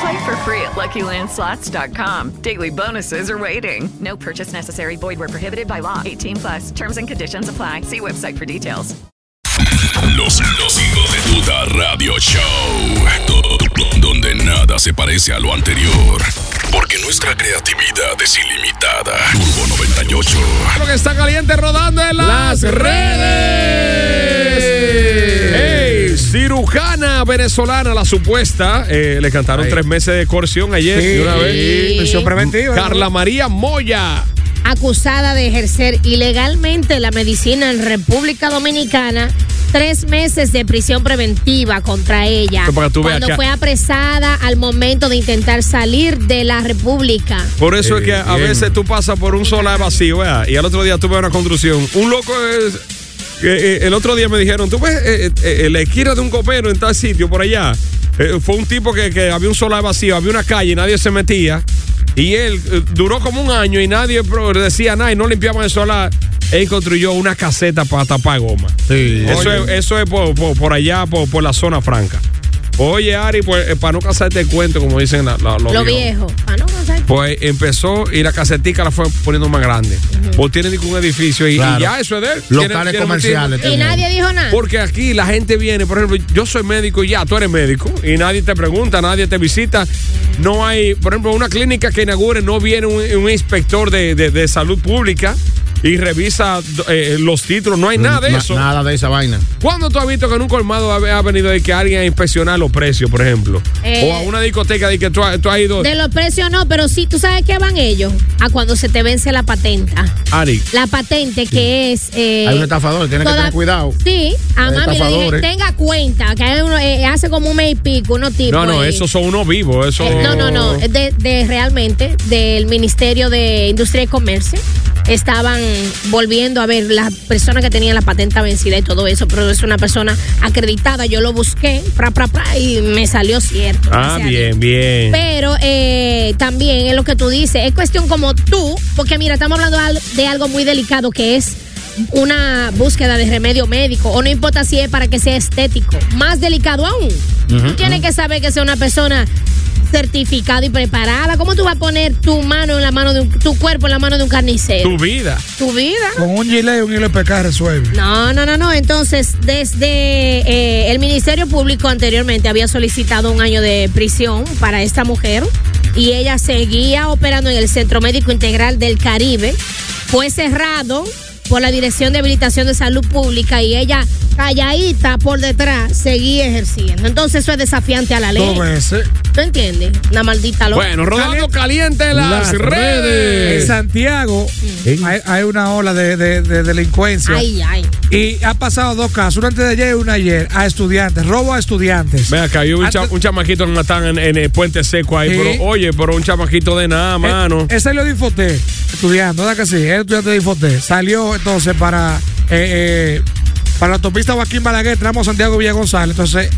Play for free at LuckyLandSlots.com. Daily bonuses are waiting. No purchase necessary. Void where prohibited by law. 18 plus. Terms and conditions apply. See website for details. Los, los hijos de tuta radio show. Do- donde nada se parece a lo anterior. Porque nuestra creatividad es ilimitada. Turbo 98. Lo que está caliente rodando en las, redes. ¡Ey! Cirujana venezolana, la supuesta. eh, le cantaron tres meses de coerción ayer. Sí, de una vez. sí, prisión preventiva. Carla María Moya. acusada de ejercer ilegalmente la medicina en República Dominicana. Tres meses de prisión preventiva contra ella. Pero para que tú veas cuando que- fue apresada al momento de intentar salir de la República. Por eso es que a bien. veces tú pasas por un solar vacío, ¿verdad? y al otro día tú ves una construcción. Un loco es. Eh, eh, el otro día me dijeron, tú ves eh, eh, la esquina de un copero en tal sitio por allá. Fue un tipo que, que había un solar vacío, había una calle y nadie se metía. Y él duró como un año y nadie decía nada y no limpiaban el solar. Él construyó una caseta para tapar goma. Sí, Eso es, eso es por, por- por allá, por, por la zona franca. Oye, Ari, pues, eh, para no casarte el cuento, como dicen la- la- los Lo viejos. viejo. Ah, no, sé. Pues empezó y la casetica la fue poniendo más grande. Pues tiene ni que un edificio y, ya eso es de él. Locales Tiene- tiene comerciales. motivo. Y nadie dijo nada. Porque aquí la gente viene, por ejemplo, yo soy médico y ya, tú eres médico y nadie te pregunta, nadie te visita. No hay, por ejemplo, una clínica que inaugure, no viene un, un inspector de, de- de salud pública y revisa eh, los títulos, no hay nada de eso. Nada de esa vaina. ¿Cuándo tú has visto que en un colmado ha, venido de que alguien a inspeccionar los precios, por ejemplo? Eh, o a una discoteca de que tú, has- tú has ido. De los precios no, pero sí, ¿tú sabes qué van ellos? A cuando se te vence la patenta. Ari, La patente que es... eh, Hay un estafador, tiene que tener cuidado. Sí, a Hay mami le dije, tenga cuenta, que hay uno, eh, hace como un mes y pico, unos tipos. no, no, esos son unos vivos. Eso... Eh, no, no, no, es de, de realmente del Ministerio de Industria y Comercio. Estaban volviendo a ver las personas que tenían la patente vencida y todo eso, pero es una persona acreditada. Yo lo busqué, pra, pra, pra, y me salió cierto. Ah, bien, bien. Pero eh, también es lo que tú dices, es cuestión como tú, porque mira, estamos hablando de algo muy delicado que es una búsqueda de remedio médico, o no importa si es para que sea estético, más delicado aún. tú tienes que saber que sea una persona certificada y preparada. ¿Cómo tú vas a poner tu mano en la mano de un, tu cuerpo en la mano de un carnicero? Tu vida. Tu vida. Con un gilet y un hilo de pescar resuelve. No, no, no, no. Entonces, desde eh, el Ministerio Público anteriormente había solicitado un año de prisión para esta mujer y ella seguía operando en el Centro Médico Integral del Caribe. Fue cerrado por la Dirección de Habilitación de Salud Pública y ella calladita por detrás seguía ejerciendo. Entonces eso es desafiante a la ley. ¿Tú entiendes? Una maldita loca. Bueno, rodando caliente en las, Las En redes. Santiago hay, hay una ola de, de- de delincuencia. Ay, ay. Y ha pasado dos casos, uno antes de ayer y uno ayer, a estudiantes, robo a estudiantes. Ve acá, hay un, cha- Antes- un chamaquito que matan en, en el puente seco ahí, Sí. pero oye, pero un chamaquito de nada, mano. Él, él salió de Infoté, estudiando, ¿verdad que sí? Es estudiante de Infoté. Salió entonces para, eh, eh, para la autopista Joaquín Balaguer, tramo Santiago Villa González. Entonces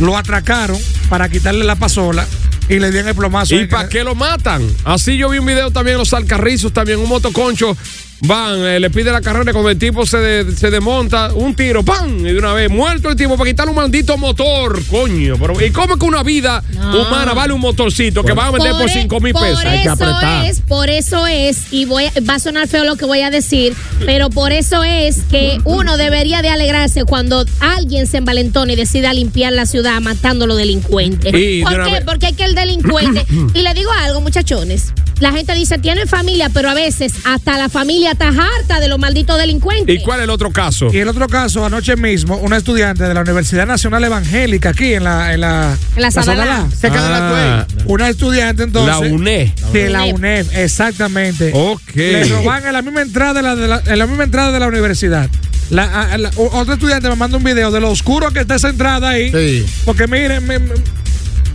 lo atracaron para quitarle la pasola y le dieron el plomazo. ¿Y para que- qué lo matan? Así yo vi un video también en los alcarrizos, también un motoconcho. Van, eh, le pide la carrera cuando el tipo se, de- se desmonta, un tiro, ¡pam! Y de una vez, muerto el tipo para quitarle un maldito motor, coño. Pero, ¿Y cómo que una vida No. humana vale un motorcito que van a vender por e- 5 mil por pesos? eso es, por eso es, y voy, a- va a sonar feo lo que voy a decir, pero por eso es que uno debería de alegrarse cuando alguien se envalentona y decida limpiar la ciudad matando a los delincuentes. Y ¿Por qué? vez- Porque es que el delincuente, y le digo algo, muchachones, la gente dice, tienen familia, pero a veces hasta la familia está harta de los malditos delincuentes. ¿Y cuál es el otro caso? Y el otro caso, anoche mismo, una estudiante de la Universidad Nacional Evangélica, aquí en la. En la, En la Sadalá. Cerca de la Ah. Una estudiante entonces. La UNE. De la UNED, exactamente. Ok. Le roban en la misma entrada de la, de la- en la misma entrada de la universidad. La, la- otro estudiante me manda un video de lo oscuro que está esa entrada ahí. Sí. Porque miren, me-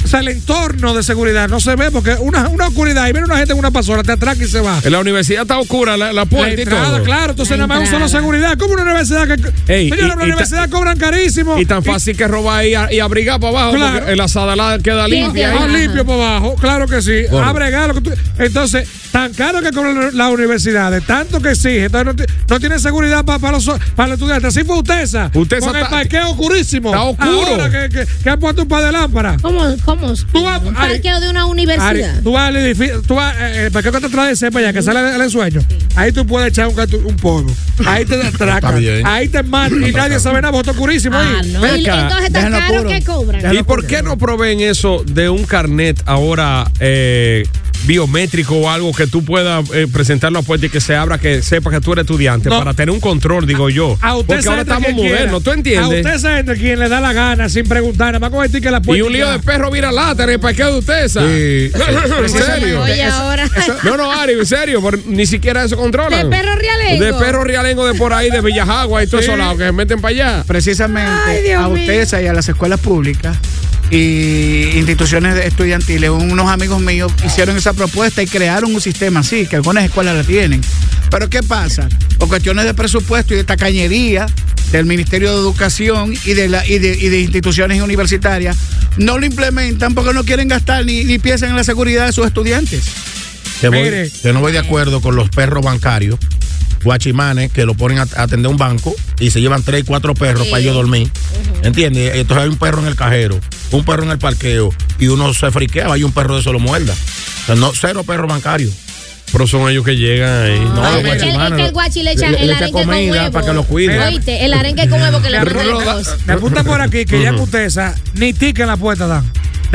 o sea, el entorno de seguridad no se ve porque una, una oscuridad y viene una gente en una pasola, te atraca y se va. En la universidad está oscura la, la puerta La y entrada, todo. claro, entonces La nada más un solo seguridad. como una universidad que. Ey, Señora, y- una y universidad cobran carísimo. Y tan fácil que robar y, y abrigar para abajo Claro. porque en la sadalada queda limpia. sí. Ah, limpio para abajo, claro que sí. Bueno. Abre gas, lo que tú- Entonces, tan caro que cobran las universidades, tanto que exige, entonces no, no tiene seguridad para los, para los estudiantes. Así fue Utesa. Utesa con el parqueo oscurísimo. está oscuro. Ahora que, que, que han puesto un par de lámparas. ¿Cómo? ¿Cómo? Tú vas- Un Ari- parqueo de una Ari, universidad. tú vas al edificio, tú vas, eh, el parqueo que te trae de cepa allá, que sale al ensueño. Ahí tú puedes echar un, un polvo. Ahí te atracan. Ahí te matan y nadie sabe nada, porque está oscurísimo Ah, ahí. no. Ven Y- acá, entonces está déjenlo caro puro. que cobran. ¿Y por qué no proveen eso de un carnet ahora eh, biométrico o algo que tú puedas eh, presentarlo a puerta y que se abra, que sepa que tú eres estudiante, No. para tener un control, digo yo? A usted Porque ahora estamos modernos, ¿tú A entiendes? usted se entra quien le da la gana sin preguntar, nada más con el ticket la Y puerta. un lío de perro vira lata en el parqueo de usted, ¿sabes? Sí. ¿En serio? No, no, Ari, en serio, ni siquiera eso controlan. De perro realengo. De perro realengo de por ahí, de Villajagua y todo esos lados que se meten para allá. precisamente Ay, a. UTESA y a las escuelas públicas y instituciones estudiantiles, unos amigos míos hicieron esa propuesta y crearon un sistema así, que algunas escuelas la tienen. Pero ¿qué pasa? Por cuestiones de presupuesto y de tacañería del Ministerio de Educación y de, la, y de, y de instituciones universitarias, no lo implementan porque no quieren gastar ni, ni piensan en la seguridad de sus estudiantes. Que, voy- Mire. que no voy de acuerdo con los perros bancarios, guachimanes, que lo ponen a a atender un banco y se llevan tres y cuatro perros para ellos dormir. ¿Entiendes? Entonces hay un perro en el cajero, un perro en el parqueo y uno se friquea, hay un perro de eso lo muerda. O sea, no, cero perros bancarios. Pero son ellos que llegan ahí. No, Ay, los es que- que el guachi le echa le- el le echa arenque con comida huevo. para que lo cuiden. Oíste, el arenque con huevo que le Me manda apunta- la cosa. Me apuntan por aquí que ya en Utesa ni ticket en la puerta dan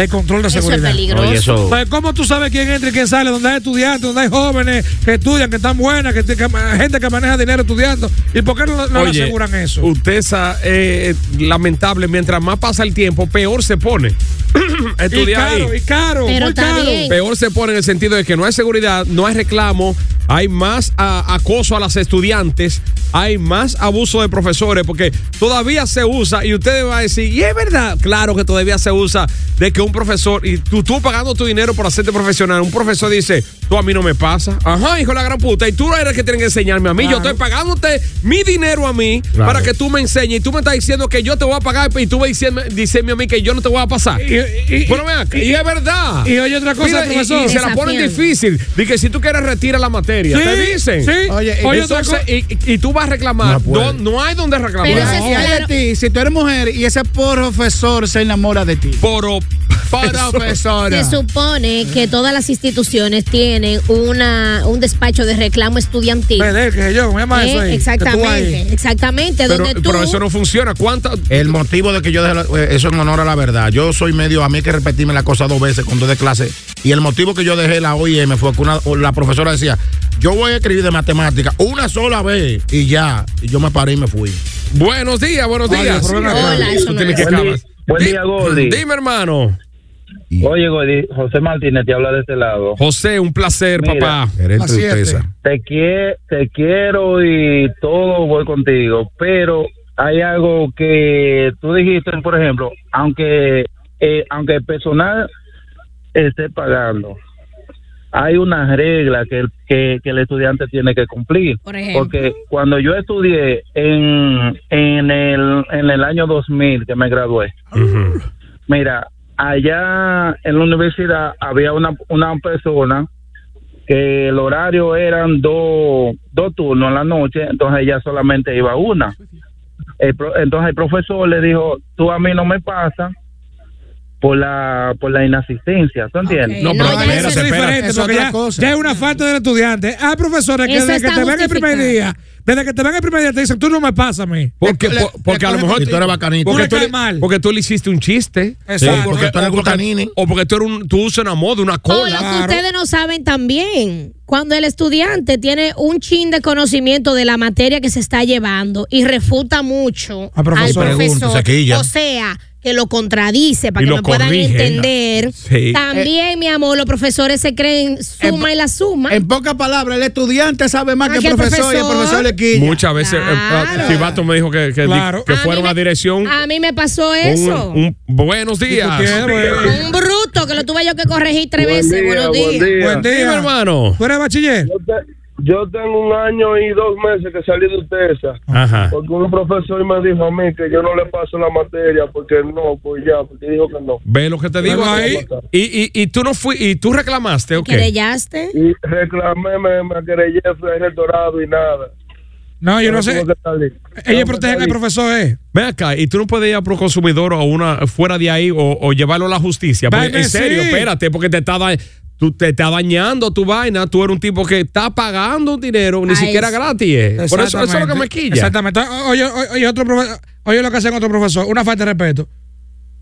de control de Eso es seguridad. peligroso. Oye, eso. Pues, ¿cómo tú sabes quién entra y quién sale? Donde hay estudiantes, donde hay jóvenes que estudian, que están buenas, que, que- gente que maneja dinero estudiando. ¿Y por qué no, no le Oye, aseguran eso? Utesa, eh, lamentable, mientras más pasa el tiempo, peor se pone. y Estudiar caro, ahí. y caro, Pero muy caro. bien. Peor se pone en el sentido de que no hay seguridad, no hay reclamo, hay más ah, acoso a las estudiantes, hay más abuso de profesores, porque todavía se usa, y ustedes van a decir, y es verdad, claro que todavía se usa de que un profesor, y tú, tú pagando tu dinero por hacerte profesional, un profesor dice, tú a mí no me pasa, ajá, hijo de la gran puta, y tú eres el que tiene que enseñarme a mí, yo estoy pagándote mi dinero a mí Claro. para que tú me enseñes, y tú me estás diciendo que yo te voy a pagar, y tú me diciendo, diciendo a mí que yo no te voy a pasar. Y, Bueno, y, es verdad. y oye otra cosa, Mira, y- profesor. Y, se la ponen difícil. de que si tú quieres retira la materia, Sí, te dicen. sí. Oye, Oye, otra Entonces, cosa- y, tú vas a reclamar. No puede. No, no hay donde reclamar. Pero ese Y hay de Claro. ti, si tú eres mujer y ese profesor se enamora de ti. Poro- Profesora. Se supone que todas las instituciones tienen una, un despacho de reclamo estudiantil. Pedel, que yo, ¿cómo se llama Eh, eso ahí? Que tú exactamente, ahí. exactamente. Pero, donde tú, pero eso no funciona. ¿Cuánta? El motivo de que yo deje la- eh, eso en honor a la verdad. Yo soy medio, a mí hay que repetirme la cosa dos veces cuando de clase. Y el motivo que yo dejé la OIM fue que una, la profesora decía, yo voy a escribir de matemática una sola vez y ya. Y yo me paré y me fui. Buenos días, buenos días. Hola, eso no es. Buen día- buen Di- día, Gordy. Dime, hermano. Oye, Gordy, José Martínez te habla de este lado. José, un placer, Mira. papá. Eres. Te, quie- te quiero y todo voy contigo, pero hay algo que tú dijiste, por ejemplo, aunque eh, aunque el personal esté pagando, hay una regla que el, que, que el estudiante tiene que cumplir. Por ejemplo. Porque cuando yo estudié en, en, el, en el año 2000 que me gradué. Mira, allá en la universidad había una, una persona que el horario eran dos, dos turnos en la noche, entonces ella solamente iba una. El entonces el profesor le dijo, tú a mí no me pasa por la por la inasistencia, ¿tú entiendes? No, pero ya eso eso es diferente, Es porque ya, es una falta del estudiante. Hay profesores que Eso desde que te ven el primer día, desde que te ven el primer día te dicen, tú no me pasas a mí. Porque, le- por- porque a lo mejor tú eres bacanito. Porque Tú le mal. porque tú le hiciste un chiste. Exacto. O Porque tú eres o porque- gutanini. O porque tú, eres un, tú usas una moda, una O cola. lo que Claro. ustedes no saben también, cuando el estudiante tiene un chin de conocimiento de la materia que se está llevando y refuta mucho Al profesor. al profesor, quilla. o sea, que lo contradice para Y que lo me puedan entender. Sí. También, mi amor, los profesores se creen suma y la suma. En pocas palabras, el estudiante sabe más Ah, que el el profesor, y el profesor. le quilla. Muchas veces, eh, Claro. eh, Chivato me dijo que, que, Claro. que A fuera una me- dirección. A mí me pasó eso. un- buenos días. tienes, Un bruto que lo tuve yo que corregir tres Buen veces. día, Buenos buen días. día. Buen día. Dime, hermano. ¿Tú eres bachiller? Yo, te- yo tengo un año y dos meses que salí de UTESA. Ajá. Porque un profesor me dijo a mí que yo no le paso la materia porque no, pues ya, porque dijo que no. Ve lo que te digo ahí. Y, y, y tú no fui, y tú reclamaste, ¿ok? ¿Querellaste? Y reclamé, me, me querellé, fui al rectorado y nada. No, yo no sé. Ellos protegen al profesor, ¿eh? Ven acá, y tú no puedes ir a Proconsumidor o una fuera de ahí o, o llevarlo a la justicia. Porque, en serio, sí. espérate, porque te está, da- tú, te está dañando tu vaina. Tú eres un tipo que está pagando un dinero, ni Ay, siquiera gratis. eh. Por eso, eso es lo que me Exactamente. quilla. Exactamente. Oye, oye, oye, otro oye lo que hacen otro profesor, una falta de respeto.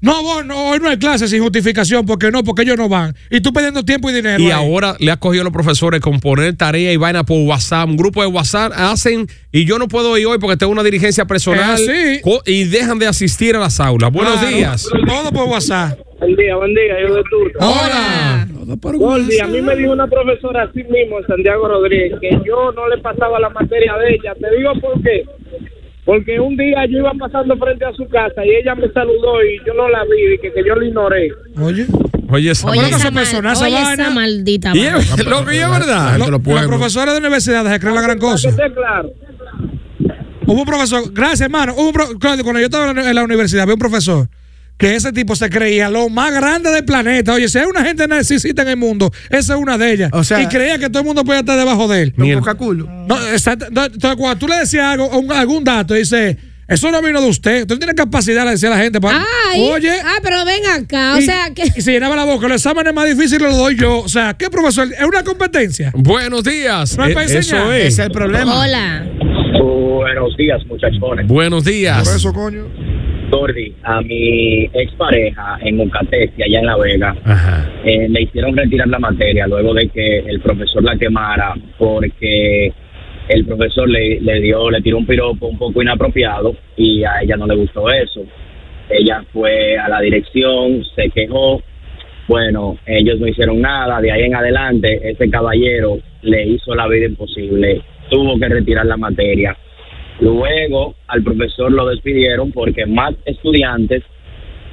No, vos, no, hoy no hay clase sin justificación, porque no, porque ellos no van. Y tú perdiendo tiempo y dinero. Y ahí. ahora le ha cogido a los profesores con poner tarea y vaina por WhatsApp. Un grupo de WhatsApp hacen y yo no puedo ir hoy porque tengo una dirigencia personal. Co- Y dejan de asistir a las aulas. Buenos Claro, días. Todo por WhatsApp. Buen día, buen día, yo de Turca. Hola. Gordy, a mí me dijo una profesora así mismo, Santiago Rodríguez, que yo no le pasaba la materia de ella. Te digo por qué. Porque un día yo iba pasando frente a su casa y ella me saludó y yo no la vi y que, que yo la ignoré. Oye. Oye, esa Oye, Bueno, que esa, se mal- persona, esa oye, esa maldita Y es, lo que es verdad. Lo- los profesores de universidad se creen la gran que cosa. esté claro. Hubo un profesor, gracias hermano, hubo un pro- cuando yo estaba en la- en la universidad, había un profesor que ese tipo se creía lo más grande del planeta. Oye, si hay una gente narcisista en el mundo, esa es una de ellas. O sea- y creía que todo el mundo podía estar debajo de él. Ni el-. No, exacto. No, entonces, cuando tú le decías algo, un- algún dato, dice, eso no vino de usted. Usted tiene capacidad de decir a la gente. pa- Ay, Oye. ah, pero ven acá, o y, sea que y se llenaba la boca. Los exámenes más difíciles los doy yo. O sea, ¿qué profesor? ¿Es una competencia? Buenos días. No Eh, para eso enseñar. es. Ese es el problema. hola. Buenos días, muchachones. Buenos días. coño. Gordy, a mi expareja en Ucatesti, allá en La Vega, Ajá. eh, le hicieron retirar la materia luego de que el profesor la quemara porque el profesor le, le dio, le tiró un piropo un poco inapropiado y a ella no le gustó eso. Ella fue a la dirección, se quejó. Bueno, ellos no hicieron nada. De ahí en adelante, ese caballero le hizo la vida imposible. Tuvo que retirar la materia. Luego al profesor lo despidieron porque más estudiantes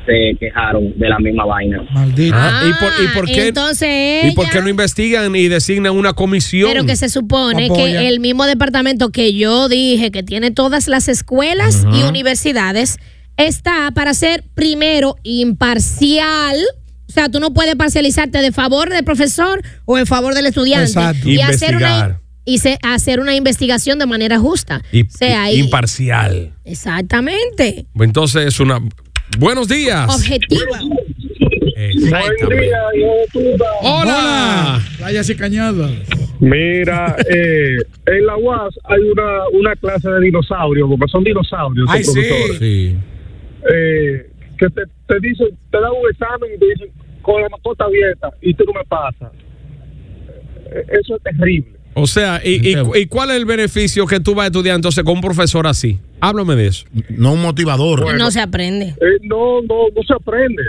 se quejaron de la misma vaina. Maldito. Ah, ¿y, por, ¿Y por qué? Entonces ¿Y por qué ella- no investigan y designan una comisión? Pero que se supone Apoya. que el mismo departamento que yo dije que tiene todas las escuelas y universidades está para ser primero imparcial. O sea, tú no puedes parcializarte de favor del profesor o en favor del estudiante. Exacto. Y hacer Investigar. una, y se- hacer una investigación de manera justa. Y- o sea, y- imparcial. Exactamente. Entonces es una. Buenos días. Objetiva. Exactamente. Hola. Playas y cañadas. Mira, eh, en la UAS hay una, una clase de dinosaurios, porque son dinosaurios. Ay, esos sí. profesores. Sí. Eh, que te, te dicen, te dan un examen y te dicen con la mascota abierta y tú no me pasas. Eh, Eso es terrible. O sea, y, y- y cuál es el beneficio que tú vas a estudiar entonces con un profesor así? Háblame de eso. No un motivador. No se aprende. Eh, no, no, no se aprende.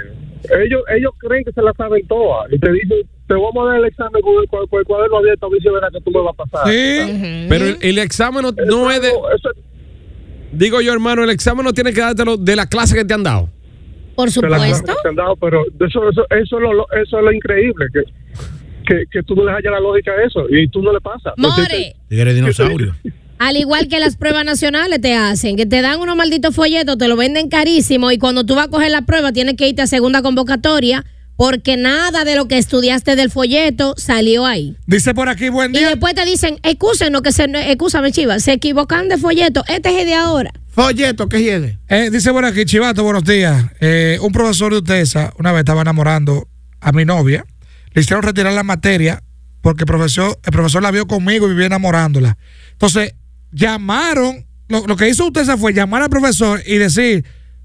Ellos, ellos creen que se la saben todas y te dicen, te vamos a dar el examen con el, con el cuaderno abierto a ver si verás que tú me vas a pasar. Sí. Pero el, el examen no, no es de. Eso es Digo yo, hermano, el examen no tiene que dártelo de la clase que te han dado. Por de la clase supuesto. que te han dado, pero eso, eso, eso, es lo, lo- eso es lo increíble, que, que, que tú no le hallas la lógica a eso y tú no le pasas. More. Tigre dinosaurio. Al igual que las pruebas nacionales te hacen, que te dan unos malditos folletos, te lo venden carísimo y cuando tú vas a coger la prueba tienes que irte a segunda convocatoria porque nada de lo que estudiaste del folleto salió ahí. Dice por aquí, buen Y día. después te dicen, excúsenos que se, excúsame, chiva, se equivocan de folleto, este es el de ahora. Folleto, ¿qué hiede? Eh, dice por aquí, Chivato, buenos días. Eh, un profesor de UTESA una vez estaba enamorando a mi novia. Le hicieron retirar la materia porque el profesor, el profesor la vio conmigo y vivía enamorándola. Entonces, llamaron, lo, lo que hizo UTESA fue llamar al profesor y decir,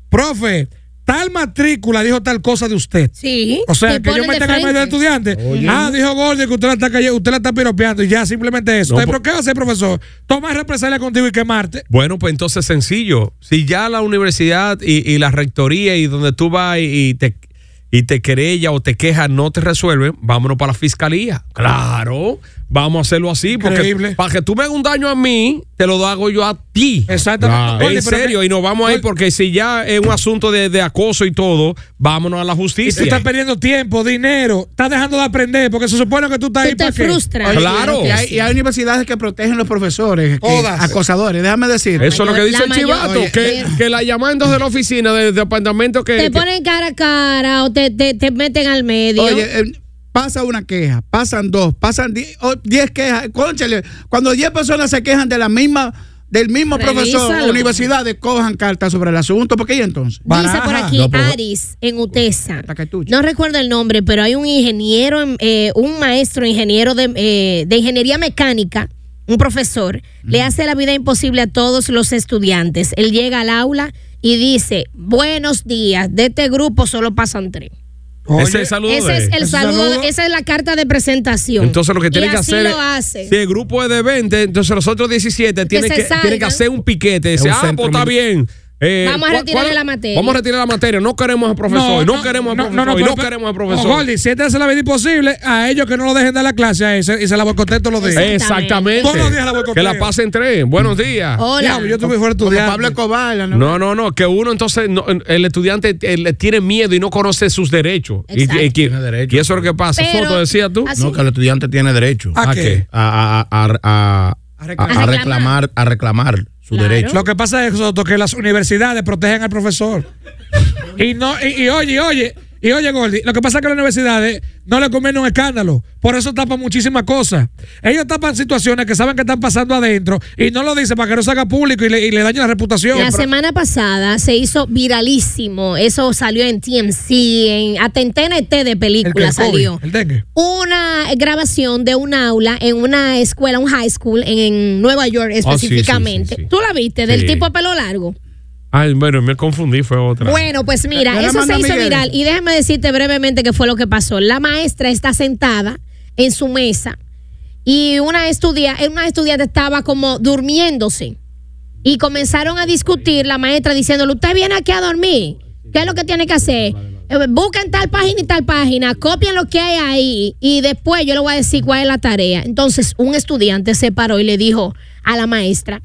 profe, tal matrícula dijo tal cosa de usted. Sí. O sea, que yo me de tenga en medio frente. estudiante. Ah, dijo Gordy que usted la está cayendo, usted la está piropeando y ya, simplemente eso. No, Entonces, por- ¿Pero qué va a hacer, profesor? Tomar represalia contigo y quemarte. Bueno, pues entonces sencillo. Si ya la universidad y, y la rectoría y donde tú vas y, y te y te querella o te queja no te resuelven, vámonos para la fiscalía. Claro, vamos a hacerlo así porque Increíble. para que tú me hagas un daño a mí, te lo hago yo a ti. Exactamente. En serio, y nos vamos a ir porque si ya es un asunto de, de acoso y todo, vámonos a la Y tú justicia. estás perdiendo tiempo, dinero, estás dejando de aprender porque se supone que tú estás Tú ahí te para qué. frustras. Oye, Claro. Y hay, y hay universidades que protegen los profesores, que- acosadores. Déjame decir. Eso es lo que dice La el chivato, Oye, que, que la llaman de la oficina del departamento que... Te que- ponen cara a cara o te, te, te meten al medio. Oye, eh, pasa una queja, pasan dos, pasan die- o- diez quejas. Cónchale, cuando diez personas se quejan de la misma, del mismo profesor, universidades cojan cartas sobre el asunto. ¿Por qué y entonces? Dice por aquí No, pero- Aris en UTESA. No recuerdo el nombre, pero hay un ingeniero, en- eh, un maestro ingeniero de, eh, de ingeniería mecánica, un profesor, le hace la vida imposible a todos los estudiantes. Él llega al aula y dice, buenos días, de este grupo solo pasan tres. Oye, Ese es el saludo Ese de- es el ese saludo, saludo. esa es la carta de presentación. Entonces lo que tiene que hacer hace. si el grupo es de 20, entonces los otros 17 tienen que, tienen que hacer un piquete. Un ah, pues está bien. Eh, Vamos a ¿cuál- retirarle cuál- la materia. Vamos a retirar la materia. No queremos al profesor. No, queremos al profesor. y no pero- queremos al No, profesor. Gordy, si este hace la vida imposible, a ellos que no lo dejen dar la clase a ese y se la boicoteen todos los días. Exactamente. Todos los días la boicoteo. Que la pasen tres. Buenos días. Hola. Diablo, yo tuve fuera estudiante. Pablo Escobar. No, no, no, que uno entonces, no, el estudiante le tiene miedo y no conoce sus derechos. Y, y- y- Tiene derecho. y eso es lo que pasa. Pero- Soto, decías tú. así- No, que el estudiante tiene derecho ¿A ¿A qué? a, a- a- a- a- reclamar. a reclamar, a reclamar su Claro. derecho. Lo que pasa es Soto, que las universidades protegen al profesor. Y no, y, y oye, y oye, y oye, Gordy, lo que pasa es que las universidades no le conviene un escándalo. Por eso tapan muchísimas cosas. Ellos tapan situaciones que saben que están pasando adentro y no lo dicen para que no se haga público y le, y le dañe la reputación. La semana pasada se hizo viralísimo. Eso salió en TMC, en hasta en TNT de el, que película el salió. Una grabación de un aula en una escuela, un high school en, en Nueva York Oh, sí, sí, específicamente. sí. ¿Tú la viste? Del tipo pelo largo. Ay, bueno, me confundí, fue otra. Bueno, pues mira, eso se hizo Miguel. viral. Y déjame decirte brevemente qué fue lo que pasó. La maestra está sentada en su mesa y una, estudia, una estudiante estaba como durmiéndose. Y comenzaron a discutir la maestra diciéndole, usted viene aquí a dormir. ¿Qué es lo que tiene que hacer? Eh, Busquen tal página y tal página, copien lo que hay ahí y después yo le voy a decir cuál es la tarea. Entonces un estudiante se paró y le dijo a la maestra,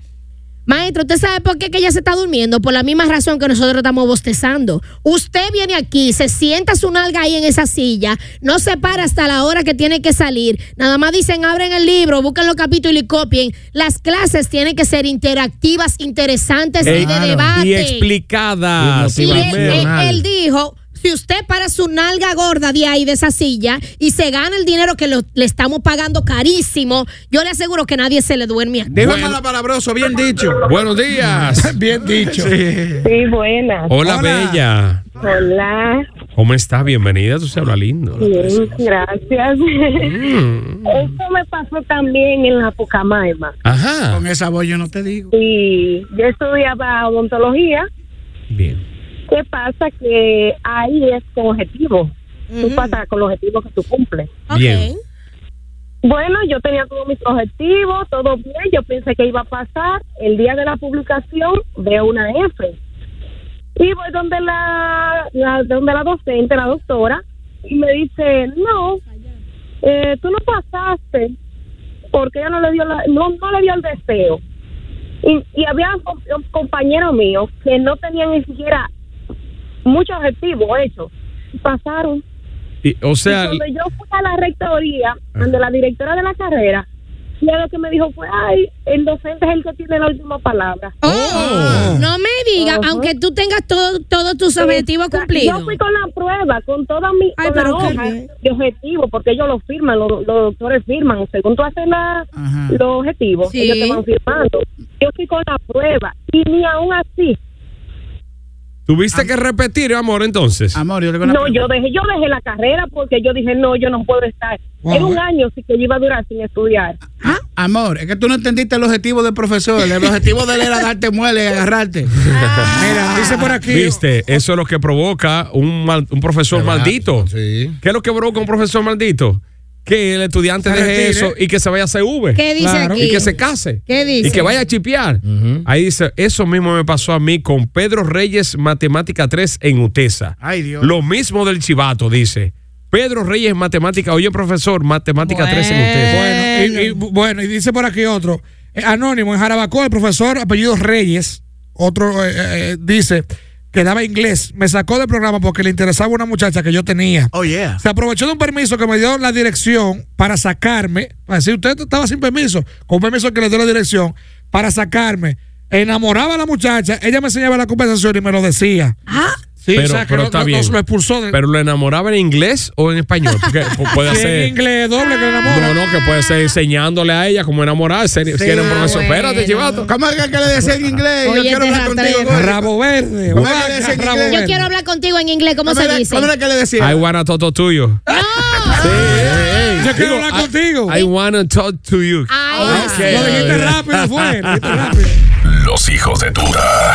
Maestro, ¿usted sabe por qué que ella se está durmiendo? Por la misma razón que nosotros estamos bostezando. Usted viene aquí, se sienta su nalga ahí en esa silla, no se para hasta la hora que tiene que salir. Nada más dicen, abren el libro, busquen los capítulos y copien. Las clases tienen que ser interactivas, interesantes y de Claro. debate. Y explicadas. Y él, Motivacional. él- él dijo, si usted para su nalga gorda de ahí, de esa silla, y se gana el dinero que lo- le estamos pagando carísimo, yo le aseguro que nadie se le duerme aquí. Dijo palabroso, bien dicho. Buenos días. Bien dicho. Sí, buenas. Hola, Hola. Bella. Hola. ¿Cómo estás? Bienvenida. Tú se habla lindo. Bien, gracias. Mm. Eso me pasó también en la Pucamaima. Ajá. Con esa voz yo no te digo. Y yo estudiaba odontología. Bien. ¿Qué pasa? Que ahí es con objetivo. Tú pasas con los objetivos que tú cumples. Bien. Bueno, yo tenía todos mis objetivos, todo bien. Yo pensé que iba a pasar. El día de la publicación veo una F. Y voy donde la, la- donde la docente, la doctora, y me dice, no, eh, tú no pasaste porque ella no le dio la- no, no le dio el deseo. Y, y había com- compañeros míos que no tenían ni siquiera muchos objetivos hechos. Pasaron. Y, o sea, Y cuando yo fui a la rectoría, donde la directora de la carrera, Y ella lo que me dijo fue, ay, el docente es el que tiene la última palabra. Oh, no me digas, aunque tú tengas todo, todos tus objetivos cumplidos. Yo fui con la prueba, con toda mi Ay, con la pero qué hoja de objetivo, porque ellos lo firman, los, los doctores firman. Según tú haces la, los objetivos, Sí. ellos te van firmando. Yo fui con la prueba y ni aún así. ¿Tuviste que repetir, amor, entonces? Amor, yo le No, yo dejé, yo dejé la carrera porque yo dije, no, yo no puedo estar. Wow. Era un año sí que yo iba a durar sin estudiar. Amor, es que tú no entendiste el objetivo del profesor. El objetivo de él era darte muele y agarrarte. Mira, dice por aquí. ¿Viste? Eso es lo que provoca un, mal- un profesor maldito. Sí. ¿Qué es lo que provoca un profesor maldito? Que el estudiante Se deje retire. eso y que se vaya a CV. ¿Qué dice Claro. aquí? Y que se case. ¿Qué dice? Y que vaya a chipear. Ahí dice, eso mismo me pasó a mí con Pedro Reyes Matemática 3 en UTESA. Ay, Dios. Lo mismo del chivato, dice. Pedro Reyes Matemática, oye profesor, Matemática 3 en UTESA. Bueno, y, y- bueno, y dice por aquí otro. eh, anónimo, en Jarabacoa, el profesor apellido Reyes, otro eh, eh, dice que daba inglés. Me sacó del programa porque le interesaba una muchacha que yo tenía. Oh, yeah. Se aprovechó de un permiso que me dio la dirección para sacarme. Para decir, usted estaba sin permiso, con un permiso que le dio la dirección, para sacarme. Enamoraba a la muchacha, ella me enseñaba la conversación y me lo decía. Ah, Sí, pero o sea, pero no- está no- bien. lo expulsó de- Pero lo enamoraba en inglés o en español. Porque pu- puede Sí, ser. en inglés doble que le enamora. No, no, que puede ser enseñándole a ella cómo enamorarse. Si era un profesor, bueno. espérate, chivato. ¿Cómo es que le decía en inglés? Oye, yo quiero hablar contigo. Rabo verde. ¿Cómo que le decía en rabo inglés? Yo verde. quiero hablar contigo en inglés, ¿cómo ¿Cómo se dice? ¿Cómo era que le decía? I wanna talk to you. Yo quiero hablar I- contigo. I wanna talk to you. Lo dijiste rápido, fue. Lo dijiste rápido. Los hijos de Tuta.